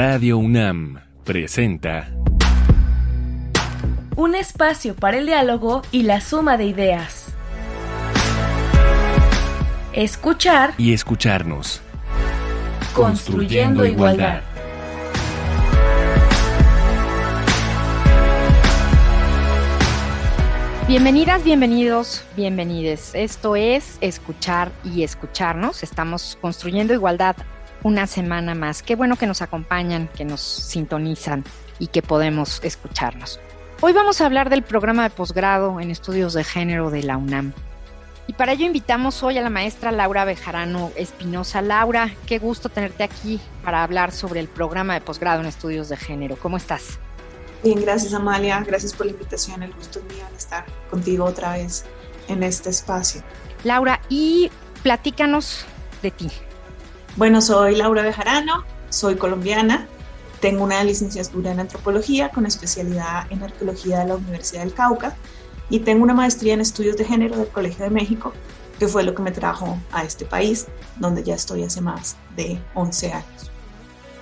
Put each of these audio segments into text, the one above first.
Radio UNAM presenta Un espacio para el diálogo y la suma de ideas. Escuchar y escucharnos. Construyendo igualdad. Bienvenidas, bienvenidos, bienvenides. Esto es Escuchar y Escucharnos. Estamos construyendo igualdad una semana más. Qué bueno que nos acompañan, que nos sintonizan y que podemos escucharnos. Hoy vamos a hablar del programa de posgrado en estudios de género de la UNAM. Y para ello invitamos hoy a la maestra Laura Bejarano Espinosa. Laura, qué gusto tenerte aquí para hablar sobre el programa de posgrado en estudios de género. ¿Cómo estás? Bien, gracias Amalia, gracias por la invitación, el gusto es mío de estar contigo otra vez en este espacio. Laura, y platícanos de ti. Bueno, soy Laura Bejarano, soy colombiana, tengo una licenciatura en antropología con especialidad en arqueología de la Universidad del Cauca y tengo una maestría en estudios de género del Colegio de México, que fue lo que me trajo a este país, donde ya estoy hace más de 11 años.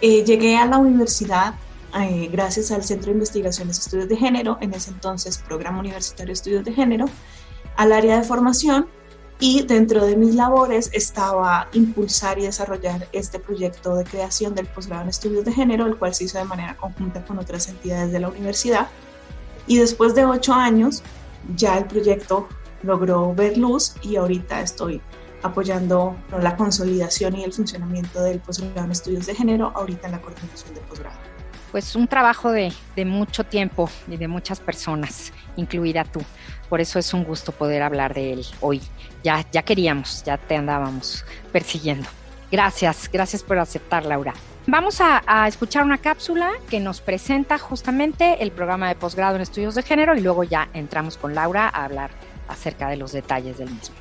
Eh, llegué a la universidad eh, gracias al Centro de Investigaciones y Estudios de Género, en ese entonces Programa Universitario de Estudios de Género, al área de formación y dentro de mis labores estaba impulsar y desarrollar este proyecto de creación del posgrado en estudios de género, el cual se hizo de manera conjunta con otras entidades de la universidad. Y después de ocho años, ya el proyecto logró ver luz y ahorita estoy apoyando la consolidación y el funcionamiento del posgrado en estudios de género, ahorita en la coordinación del posgrado. Pues un trabajo de, mucho tiempo y de muchas personas, incluida tú. Por eso es un gusto poder hablar de él hoy. Ya, ya queríamos, ya te andábamos persiguiendo. Gracias, gracias por aceptar, Laura. Vamos a, a, escuchar una cápsula que nos presenta justamente el programa de posgrado en estudios de género y luego ya entramos con Laura a hablar acerca de los detalles del mismo.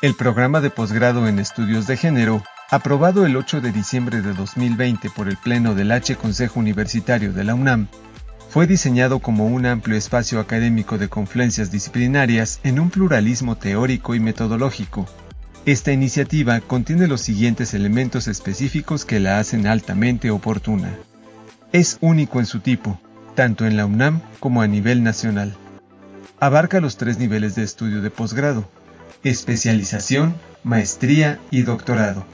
El programa de posgrado en estudios de género, aprobado el 8 de diciembre de 2020 por el Pleno del H Consejo Universitario de la UNAM, fue diseñado como un amplio espacio académico de confluencias disciplinarias en un pluralismo teórico y metodológico. Esta iniciativa contiene los siguientes elementos específicos que la hacen altamente oportuna. Es único en su tipo, tanto en la UNAM como a nivel nacional. Abarca los tres niveles de estudio de posgrado, especialización, maestría y doctorado,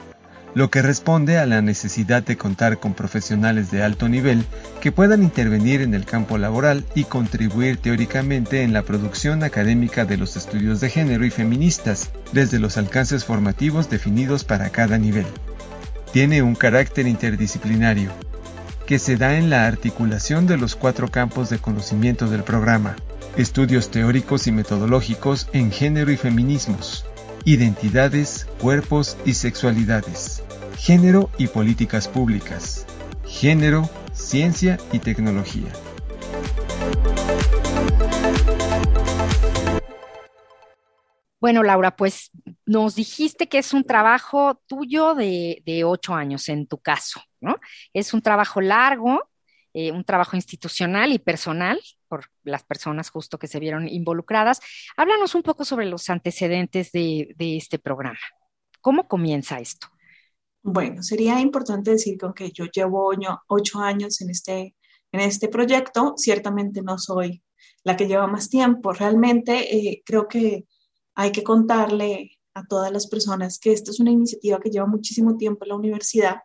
lo que responde a la necesidad de contar con profesionales de alto nivel que puedan intervenir en el campo laboral y contribuir teóricamente en la producción académica de los estudios de género y feministas, desde los alcances formativos definidos para cada nivel. Tiene un carácter interdisciplinario, que se da en la articulación de los cuatro campos de conocimiento del programa, estudios teóricos y metodológicos en género y feminismos, identidades, cuerpos y sexualidades, género y políticas públicas, género, ciencia y tecnología. Bueno, Laura, pues nos dijiste que es un trabajo tuyo de, ocho años en tu caso, ¿no? Es un trabajo largo, eh, un trabajo institucional y personal por las personas justo que se vieron involucradas. Háblanos un poco sobre los antecedentes de, este programa. ¿Cómo comienza esto? Bueno, sería importante decir que yo llevo ocho años en este, en este proyecto, ciertamente no soy la que lleva más tiempo. Realmente eh, creo que hay que contarle a todas las personas que esta es una iniciativa que lleva muchísimo tiempo en la universidad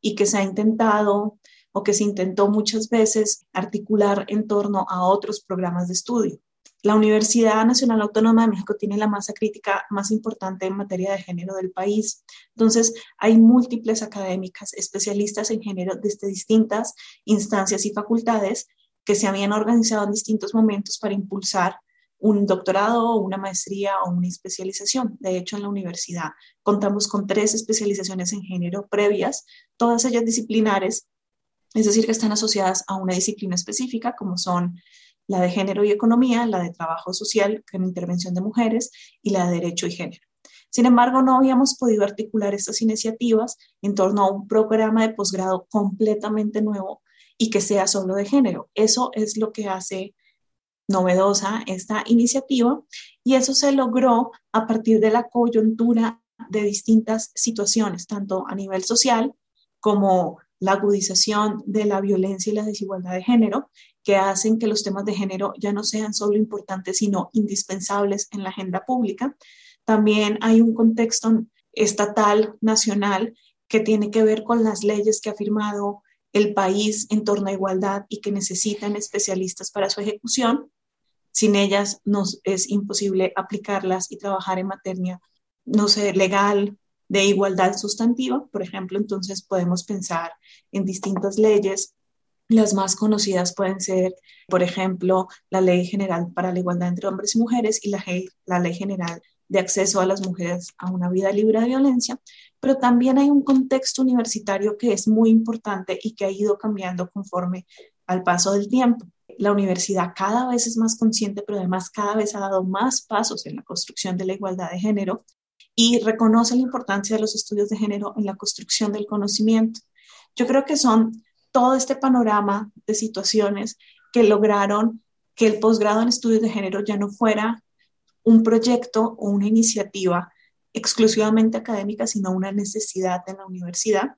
y que se ha intentado o que se intentó muchas veces articular en torno a otros programas de estudio. La Universidad Nacional Autónoma de México tiene la masa crítica más importante en materia de género del país. Entonces, hay múltiples académicas especialistas en género desde distintas instancias y facultades que se habían organizado en distintos momentos para impulsar un doctorado, una maestría o una especialización. De hecho, en la universidad contamos con tres especializaciones en género previas, todas ellas disciplinares es decir, que están asociadas a una disciplina específica, como son la de género y economía, la de trabajo social con intervención de mujeres y la de derecho y género. Sin embargo, no habíamos podido articular estas iniciativas en torno a un programa de posgrado completamente nuevo y que sea solo de género. Eso es lo que hace novedosa esta iniciativa y eso se logró a partir de la coyuntura de distintas situaciones, tanto a nivel social como la agudización de la violencia y la desigualdad de género, que hacen que los temas de género ya no sean solo importantes, sino indispensables en la agenda pública. También hay un contexto estatal, nacional, que tiene que ver con las leyes que ha firmado el país en torno a igualdad y que necesitan especialistas para su ejecución. Sin ellas nos es imposible aplicarlas y trabajar en materia, no sé, legal, de igualdad sustantiva, por ejemplo, entonces podemos pensar en distintas leyes. Las más conocidas pueden ser, por ejemplo, la Ley General para la Igualdad entre Hombres y Mujeres y la, la Ley General de Acceso a las Mujeres a una Vida Libre de Violencia, pero también hay un contexto universitario que es muy importante y que ha ido cambiando conforme al paso del tiempo. La universidad cada vez es más consciente, pero además cada vez ha dado más pasos en la construcción de la igualdad de género y reconoce la importancia de los estudios de género en la construcción del conocimiento. Yo creo que son todo este panorama de situaciones que lograron que el posgrado en estudios de género ya no fuera un proyecto o una iniciativa exclusivamente académica, sino una necesidad en la universidad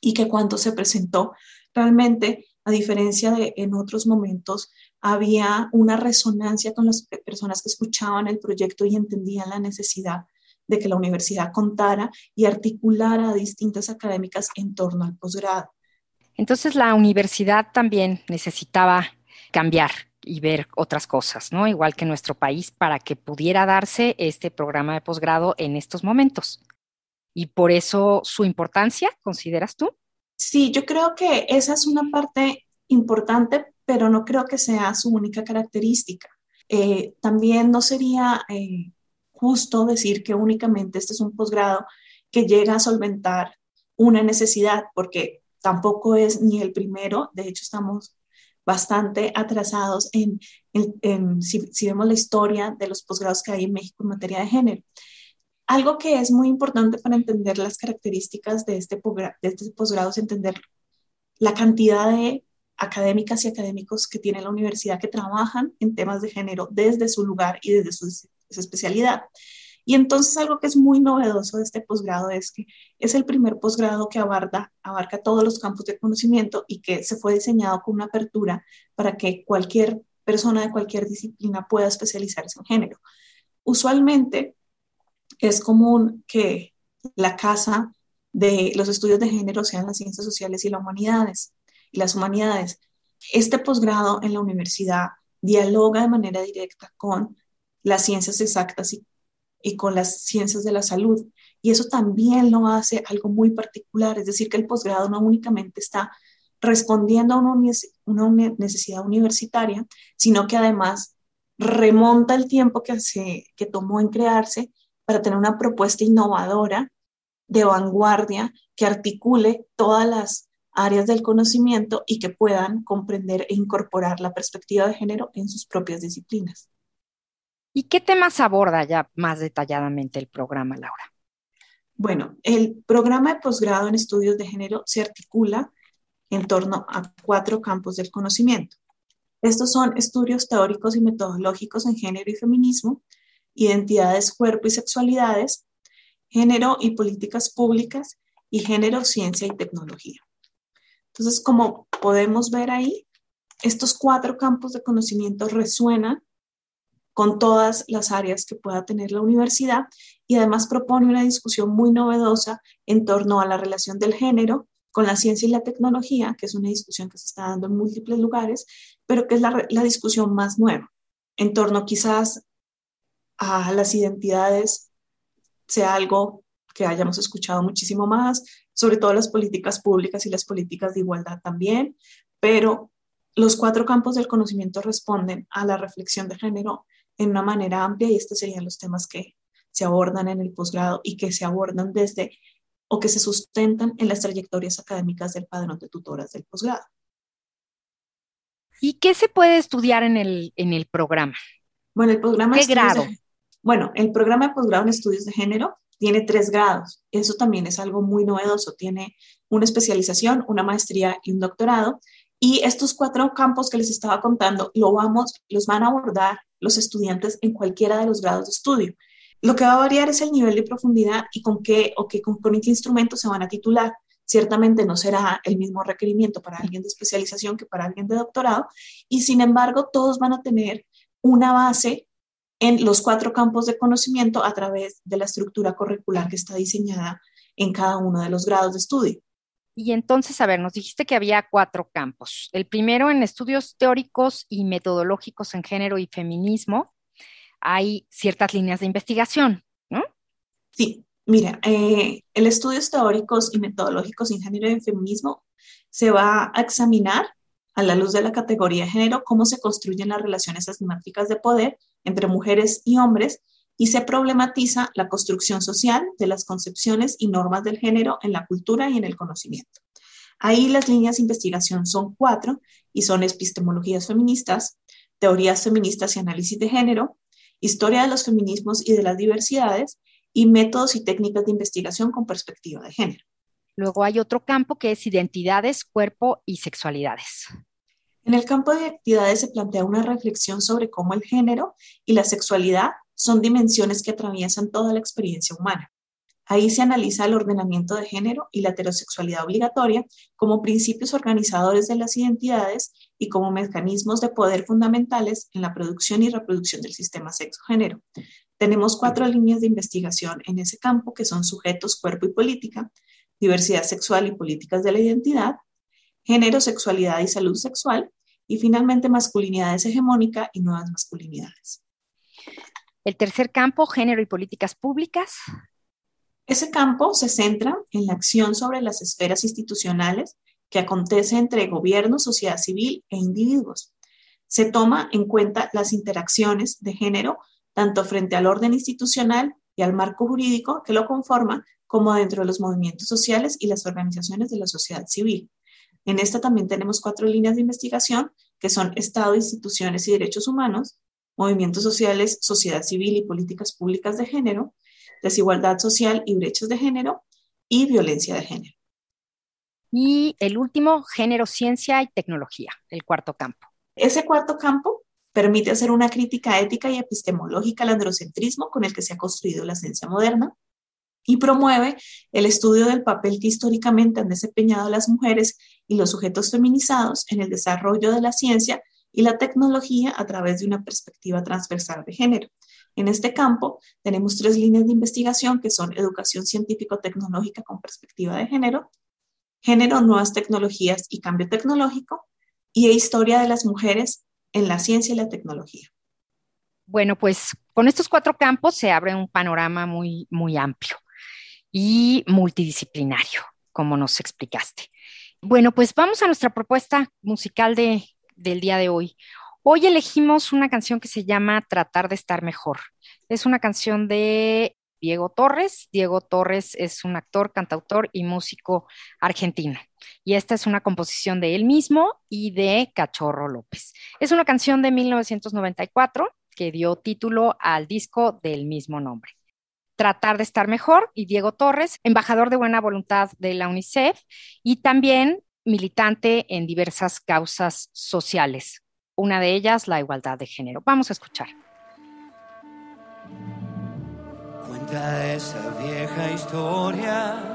y que cuando se presentó realmente, a diferencia de en otros momentos, había una resonancia con las personas que escuchaban el proyecto y entendían la necesidad de que la universidad contara y articulara a distintas académicas en torno al posgrado. Entonces la universidad también necesitaba cambiar y ver otras cosas, ¿no? Igual que nuestro país, para que pudiera darse este programa de posgrado en estos momentos. Y por eso su importancia, ¿consideras tú? Sí, yo creo que esa es una parte importante, pero no creo que sea su única característica. Eh, también no sería eh, justo decir que únicamente este es un posgrado que llega a solventar una necesidad, porque tampoco es ni el primero, de hecho estamos bastante atrasados en, si, vemos la historia de los posgrados que hay en México en materia de género. Algo que es muy importante para entender las características de este, de este posgrado es entender la cantidad de académicas y académicos que tiene la universidad que trabajan en temas de género desde su lugar y desde su especialidad. Y entonces algo que es muy novedoso de este posgrado es que es el primer posgrado que abarca, abarca todos los campos de conocimiento y que se fue diseñado con una apertura para que cualquier persona de cualquier disciplina pueda especializarse en género. Usualmente es común que la casa de los estudios de género sean las ciencias sociales y las humanidades. Y las humanidades. Este posgrado en la universidad dialoga de manera directa con las ciencias exactas y, con las ciencias de la salud. Y eso también lo hace algo muy particular, es decir, que el posgrado no únicamente está respondiendo a una, necesidad universitaria, sino que además remonta el tiempo que, se, que tomó en crearse para tener una propuesta innovadora de vanguardia que articule todas las áreas del conocimiento y que puedan comprender e incorporar la perspectiva de género en sus propias disciplinas. ¿Y qué temas aborda ya más detalladamente el programa, Laura? Bueno, el programa de posgrado en estudios de género se articula en torno a cuatro campos del conocimiento. Estos son estudios teóricos y metodológicos en género y feminismo, identidades, cuerpo y sexualidades, género y políticas públicas y género, ciencia y tecnología. Entonces, como podemos ver ahí, estos cuatro campos de conocimiento resuenan con todas las áreas que pueda tener la universidad y además propone una discusión muy novedosa en torno a la relación del género con la ciencia y la tecnología, que es una discusión que se está dando en múltiples lugares, pero que es la, discusión más nueva, en torno quizás a las identidades, sea algo que hayamos escuchado muchísimo más, sobre todo las políticas públicas y las políticas de igualdad también, pero los cuatro campos del conocimiento responden a la reflexión de género en una manera amplia y estos serían los temas que se abordan en el posgrado y que se abordan desde o que se sustentan en las trayectorias académicas del padrón de tutoras del posgrado. ¿Y qué se puede estudiar en el, en el programa? Bueno, el programa... ¿Qué grado? bueno, el programa de posgrado en estudios de género tiene tres grados. Eso también es algo muy novedoso. Tiene una especialización, una maestría y un doctorado Y estos cuatro campos que les estaba contando, lo vamos, los van a abordar los estudiantes en cualquiera de los grados de estudio. Lo que va a variar es el nivel de profundidad y con qué o qué, con, con qué instrumento se van a titular. Ciertamente no será el mismo requerimiento para alguien de especialización que para alguien de doctorado y sin embargo todos van a tener una base en los cuatro campos de conocimiento a través de la estructura curricular que está diseñada en cada uno de los grados de estudio. Y entonces, a ver, nos dijiste que había cuatro campos. El primero en estudios teóricos y metodológicos en género y feminismo. Hay ciertas líneas de investigación, ¿no? Sí, mira, eh, el estudios teóricos y metodológicos en género y feminismo se va a examinar a la luz de la categoría de género cómo se construyen las relaciones asimétricas de poder entre mujeres y hombres y se problematiza la construcción social de las concepciones y normas del género en la cultura y en el conocimiento. Ahí las líneas de investigación son cuatro y son epistemologías feministas, teorías feministas y análisis de género, historia de los feminismos y de las diversidades y métodos y técnicas de investigación con perspectiva de género. Luego hay otro campo que es identidades, cuerpo y sexualidades. En el campo de identidades se plantea una reflexión sobre cómo el género y la sexualidad son dimensiones que atraviesan toda la experiencia humana. Ahí se analiza el ordenamiento de género y la heterosexualidad obligatoria como principios organizadores de las identidades y como mecanismos de poder fundamentales en la producción y reproducción del sistema sexo-género. Tenemos cuatro líneas de investigación en ese campo que son sujetos, cuerpo y política, diversidad sexual y políticas de la identidad, género, sexualidad y salud sexual, y finalmente masculinidades hegemónica y nuevas masculinidades. El tercer campo, género y políticas públicas. Ese campo se centra en la acción sobre las esferas institucionales que acontece entre gobierno, sociedad civil e individuos. Se toma en cuenta las interacciones de género tanto frente al orden institucional y al marco jurídico que lo conforma, como dentro de los movimientos sociales y las organizaciones de la sociedad civil. En esta también tenemos cuatro líneas de investigación que son Estado, instituciones y derechos humanos, movimientos sociales, sociedad civil y políticas públicas de género, desigualdad social y brechas de género y violencia de género. Y el último, género, ciencia y tecnología, el cuarto campo. Ese cuarto campo permite hacer una crítica ética y epistemológica al androcentrismo con el que se ha construido la ciencia moderna y promueve el estudio del papel que históricamente han desempeñado las mujeres y los sujetos feminizados en el desarrollo de la ciencia y la tecnología a través de una perspectiva transversal de género. En este campo tenemos tres líneas de investigación que son educación científico-tecnológica con perspectiva de género, género, nuevas tecnologías y cambio tecnológico, y historia de las mujeres en la ciencia y la tecnología. Bueno, pues con estos cuatro campos se abre un panorama muy, muy amplio y multidisciplinario, como nos explicaste. Bueno, pues vamos a nuestra propuesta musical de del día de hoy. Hoy elegimos una canción que se llama Tratar de estar mejor. Es una canción de Diego Torres. Diego Torres es un actor, cantautor y músico argentino. Y esta es una composición de él mismo y de Cachorro López. Es una canción de 1994 que dio título al disco del mismo nombre. Tratar de estar mejor y Diego Torres, embajador de buena voluntad de la UNICEF y también militante en diversas causas sociales, una de ellas la igualdad de género. Vamos a escuchar. Cuenta esa vieja historia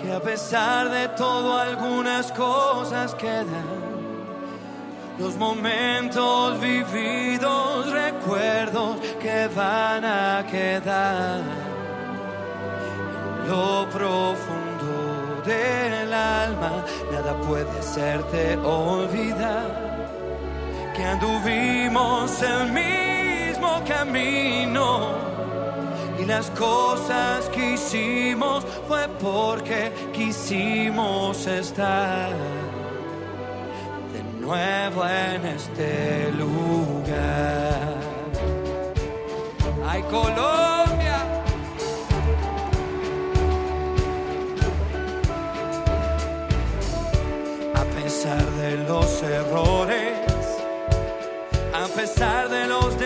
que a pesar de todo algunas cosas quedan. Los momentos vividos, recuerdos que van a quedar lo profundo del alma, nada puede hacerte olvidar que anduvimos el mismo camino y las cosas que hicimos fue porque quisimos estar de nuevo en este lugar. Hay color de los errores, a pesar de los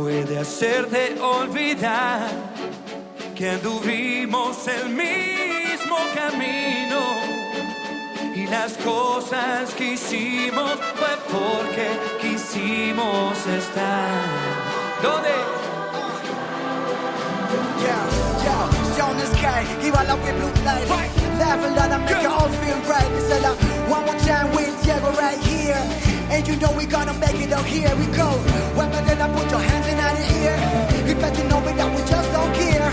puede hacerte olvidar que anduvimos el mismo camino. Y las cosas que hicimos fue porque quisimos estar. ¿Dónde? Yeah, yeah, on the sky, viva la we blue light. Laugh a lot and make you all feel right. It's a lot. One more time with Diego right here. And you know we gonna make it out here we go. When we're gonna put your hands in the ear. If you know me that we just don't care.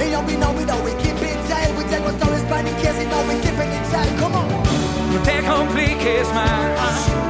And know we know we know we keep it tight. We take our stories by the kiss, you know we keep it inside. Come on. No te compliques más, siempre hay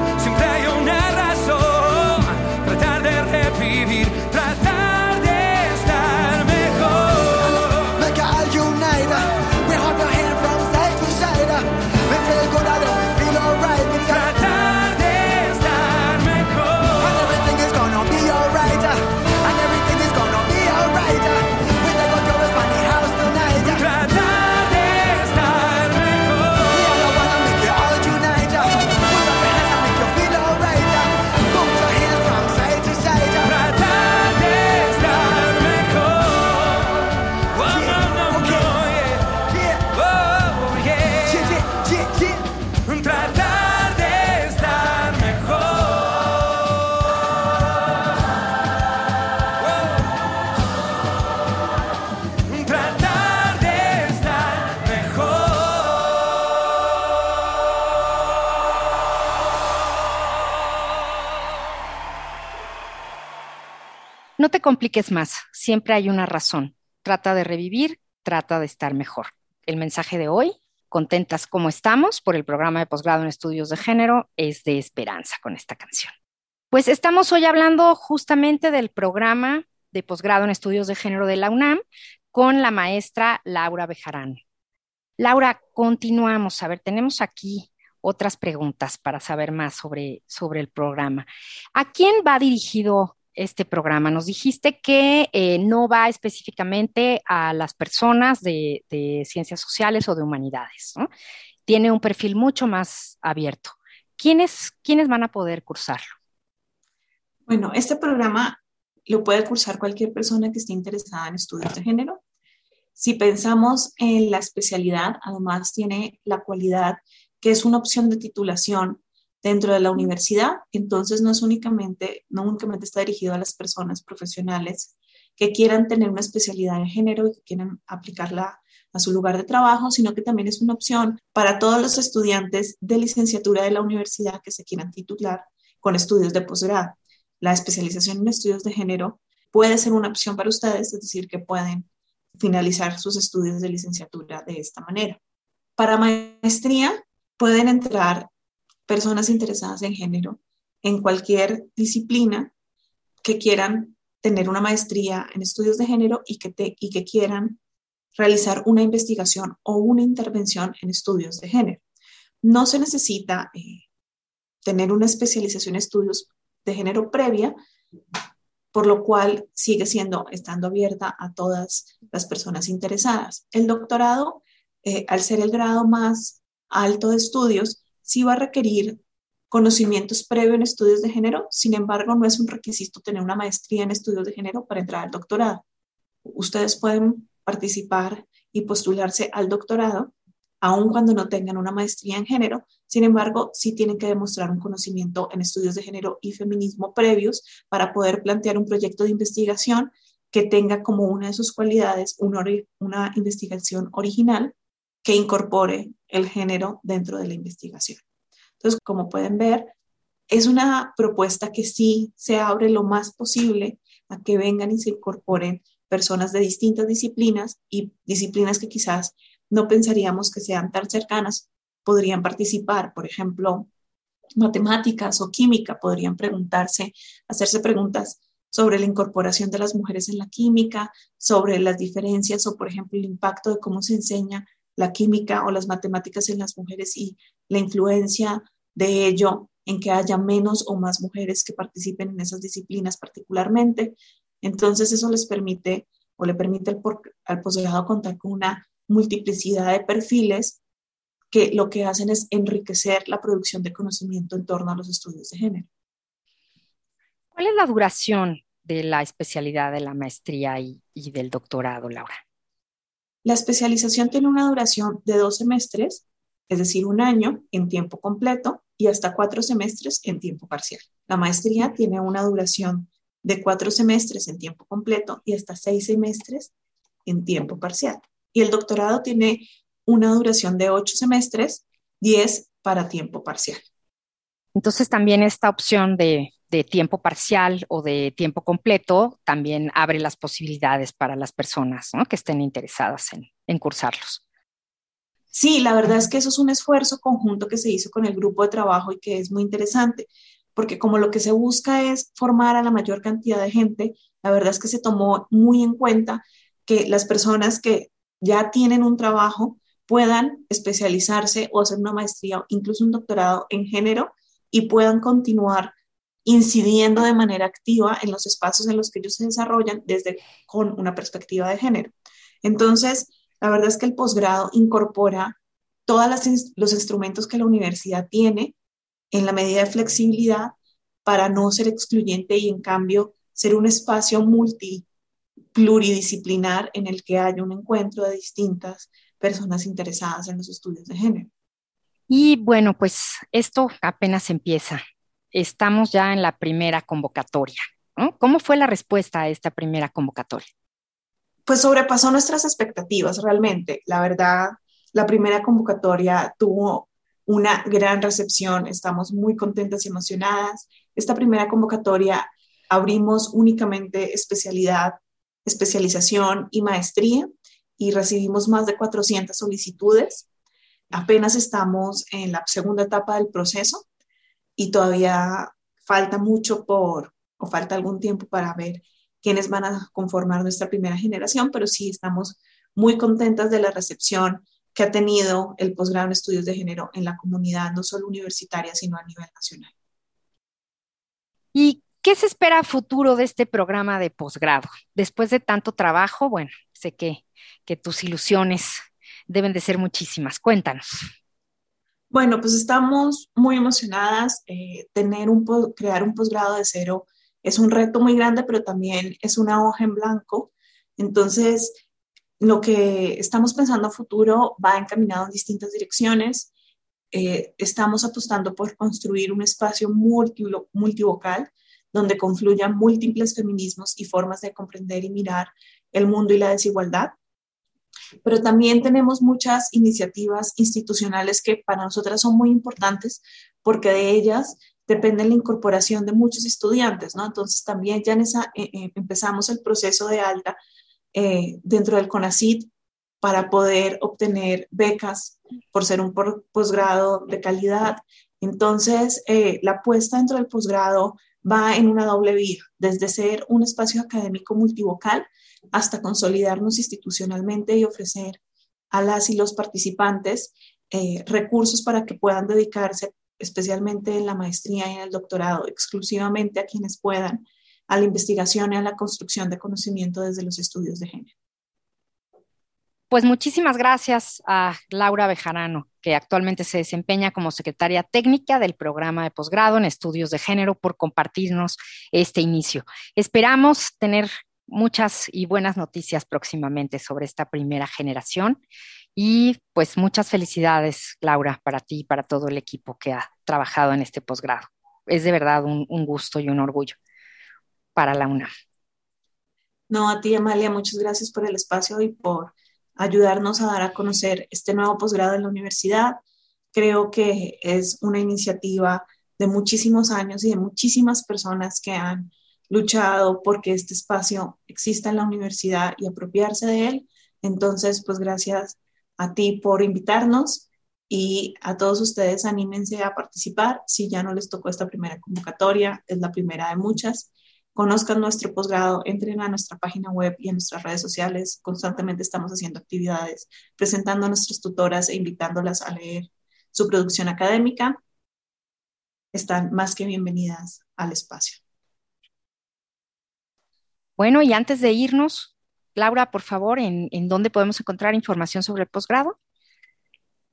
No te compliques más, siempre hay una razón. Trata de revivir, trata de estar mejor. El mensaje de hoy, contentas como estamos por el programa de posgrado en estudios de género, es de esperanza con esta canción. Pues estamos hoy hablando justamente del programa de posgrado en estudios de género de la UNAM con la maestra Laura Bejarano. Laura, continuamos. A ver, tenemos aquí otras preguntas para saber más sobre, sobre el programa. ¿A quién va dirigido este programa? Nos dijiste que eh, no va específicamente a las personas de, de ciencias sociales o de humanidades, ¿no? Tiene un perfil mucho más abierto. ¿Quiénes, ¿Quiénes van a poder cursarlo? Bueno, este programa lo puede cursar cualquier persona que esté interesada en estudios de género. Si pensamos en la especialidad, además tiene la cualidad que es una opción de titulación dentro de la universidad, entonces no es únicamente, no únicamente está dirigido a las personas profesionales que quieran tener una especialidad en género y que quieran aplicarla a su lugar de trabajo, sino que también es una opción para todos los estudiantes de licenciatura de la universidad que se quieran titular con estudios de posgrado. La especialización en estudios de género puede ser una opción para ustedes, es decir, que pueden finalizar sus estudios de licenciatura de esta manera. Para maestría pueden entrar personas interesadas en género en cualquier disciplina que quieran tener una maestría en estudios de género y que, te, y que quieran realizar una investigación o una intervención en estudios de género. No se necesita eh, tener una especialización en estudios de género previa, por lo cual sigue siendo, estando abierta a todas las personas interesadas. El doctorado, eh, al ser el grado más alto de estudios, sí va a requerir conocimientos previos en estudios de género, sin embargo, no es un requisito tener una maestría en estudios de género para entrar al doctorado. Ustedes pueden participar y postularse al doctorado, aun cuando no tengan una maestría en género, sin embargo, sí tienen que demostrar un conocimiento en estudios de género y feminismo previos para poder plantear un proyecto de investigación que tenga como una de sus cualidades una, una investigación original que incorpore el género dentro de la investigación. Entonces, como pueden ver, es una propuesta que sí se abre lo más posible a que vengan y se incorporen personas de distintas disciplinas y disciplinas que quizás no pensaríamos que sean tan cercanas podrían participar. Por ejemplo, matemáticas o química podrían preguntarse, hacerse preguntas sobre la incorporación de las mujeres en la química, sobre las diferencias o, por ejemplo, el impacto de cómo se enseña la química o las matemáticas en las mujeres y la influencia de ello en que haya menos o más mujeres que participen en esas disciplinas particularmente. Entonces eso les permite o le permite al, al posgrado contar con una multiplicidad de perfiles que lo que hacen es enriquecer la producción de conocimiento en torno a los estudios de género. ¿Cuál es la duración de la especialidad de la maestría y, y del doctorado, Laura? La especialización tiene una duración de dos semestres, es decir, un año en tiempo completo y hasta cuatro semestres en tiempo parcial. La maestría tiene una duración de cuatro semestres en tiempo completo y hasta seis semestres en tiempo parcial. Y el doctorado tiene una duración de ocho semestres, diez para tiempo parcial. Entonces también esta opción de, de, tiempo parcial o de tiempo completo también abre las posibilidades para las personas que estén interesadas en, en cursarlos. Sí, la verdad es que eso es un esfuerzo conjunto que se hizo con el grupo de trabajo y que es muy interesante, porque como lo que se busca es formar a la mayor cantidad de gente, la verdad es que se tomó muy en cuenta que las personas que ya tienen un trabajo puedan especializarse o hacer una maestría o incluso un doctorado en género y puedan continuar incidiendo de manera activa en los espacios en los que ellos se desarrollan desde con una perspectiva de género. Entonces, la verdad es que el posgrado incorpora todos los instrumentos que la universidad tiene en la medida de flexibilidad para no ser excluyente y en cambio ser un espacio multi pluridisciplinar en el que haya un encuentro de distintas personas interesadas en los estudios de género. Y bueno, pues esto apenas empieza. Estamos ya en la primera convocatoria. ¿Cómo fue la respuesta a esta primera convocatoria? Pues sobrepasó nuestras expectativas realmente. La verdad, la primera convocatoria tuvo una gran recepción. Estamos muy contentas y emocionadas. Esta primera convocatoria abrimos únicamente especialidad, especialización y maestría y recibimos más de 400 solicitudes. Apenas estamos en la segunda etapa del proceso y todavía falta mucho por, o falta algún tiempo para ver quiénes van a conformar nuestra primera generación, pero sí estamos muy contentas de la recepción que ha tenido el posgrado en estudios de género en la comunidad, no solo universitaria, sino a nivel nacional. ¿Y qué se espera futuro de este programa de posgrado? Después de tanto trabajo, bueno, sé que que tus ilusiones deben de ser muchísimas. Cuéntanos. Bueno, pues estamos muy emocionadas. Eh, tener un, crear un posgrado de cero es un reto muy grande, pero también es una hoja en blanco. Entonces, lo que estamos pensando a futuro va encaminado en distintas direcciones. Eh, estamos apostando por construir un espacio multi, multivocal donde confluyan múltiples feminismos y formas de comprender y mirar el mundo y la desigualdad pero también tenemos muchas iniciativas institucionales que para nosotras son muy importantes porque de ellas depende la incorporación de muchos estudiantes, ¿no? Entonces también ya eh, eh, empezamos el proceso de alta eh, dentro del CONACID para poder obtener becas por ser un posgrado de calidad. Entonces, la apuesta dentro del posgrado va en una doble vía, desde ser un espacio académico multivocal hasta consolidarnos institucionalmente y ofrecer a las y los participantes eh, recursos para que puedan dedicarse, especialmente en la maestría y en el doctorado, exclusivamente a quienes puedan, a la investigación y a la construcción de conocimiento desde los estudios de género. Pues muchísimas gracias a Laura Bejarano, que actualmente se desempeña como secretaria técnica del programa de posgrado en estudios de género, por compartirnos este inicio. Esperamos tener muchas y buenas noticias próximamente sobre esta primera generación. Y pues muchas felicidades, Laura, para ti y para todo el equipo que ha trabajado en este posgrado. Es de verdad un, un gusto y un orgullo para la UNAM. No, a ti, Amalia, muchas gracias por el espacio y por ayudarnos a dar a conocer este nuevo posgrado en la universidad. Creo que es una iniciativa de muchísimos años y de muchísimas personas que han luchado porque este espacio exista en la universidad y apropiarse de él. Entonces, pues gracias a ti por invitarnos y a todos ustedes anímense a participar. Si ya no les tocó esta primera convocatoria, es la primera de muchas. Conozcan nuestro posgrado, entren a nuestra página web y a nuestras redes sociales. Constantemente estamos haciendo actividades, presentando a nuestras tutoras e invitándolas a leer su producción académica. Están más que bienvenidas al espacio. Bueno, y antes de irnos, Laura, por favor, ¿en, en dónde podemos encontrar información sobre el posgrado?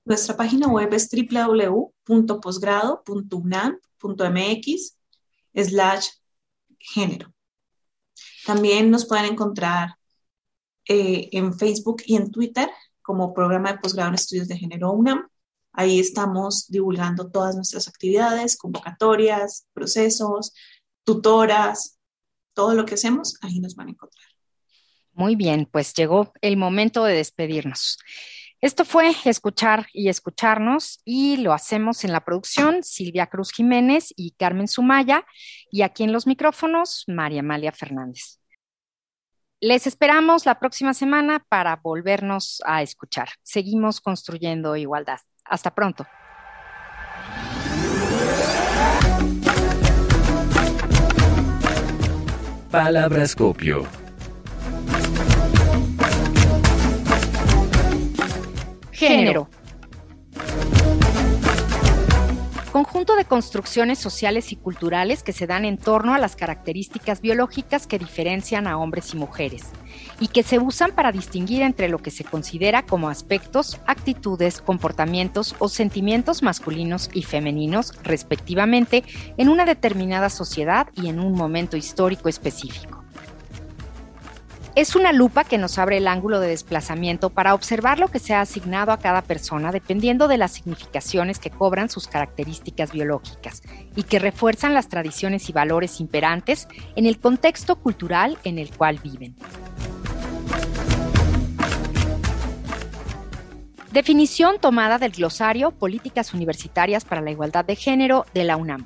Nuestra página web es www.posgrado.unam.mx slash género. También nos pueden encontrar eh, en Facebook y en Twitter como programa de posgrado en estudios de género UNAM. Ahí estamos divulgando todas nuestras actividades, convocatorias, procesos, tutoras, todo lo que hacemos, ahí nos van a encontrar. Muy bien, pues llegó el momento de despedirnos. Esto fue Escuchar y Escucharnos y lo hacemos en la producción Silvia Cruz Jiménez y Carmen Sumaya y aquí en los micrófonos María Amalia Fernández. Les esperamos la próxima semana para volvernos a escuchar. Seguimos construyendo igualdad. Hasta pronto. Palabrascopio. Género. Conjunto de construcciones sociales y culturales que se dan en torno a las características biológicas que diferencian a hombres y mujeres y que se usan para distinguir entre lo que se considera como aspectos, actitudes, comportamientos o sentimientos masculinos y femeninos, respectivamente, en una determinada sociedad y en un momento histórico específico. Es una lupa que nos abre el ángulo de desplazamiento para observar lo que se ha asignado a cada persona dependiendo de las significaciones que cobran sus características biológicas y que refuerzan las tradiciones y valores imperantes en el contexto cultural en el cual viven. Definición tomada del glosario Políticas Universitarias para la Igualdad de Género de la UNAM.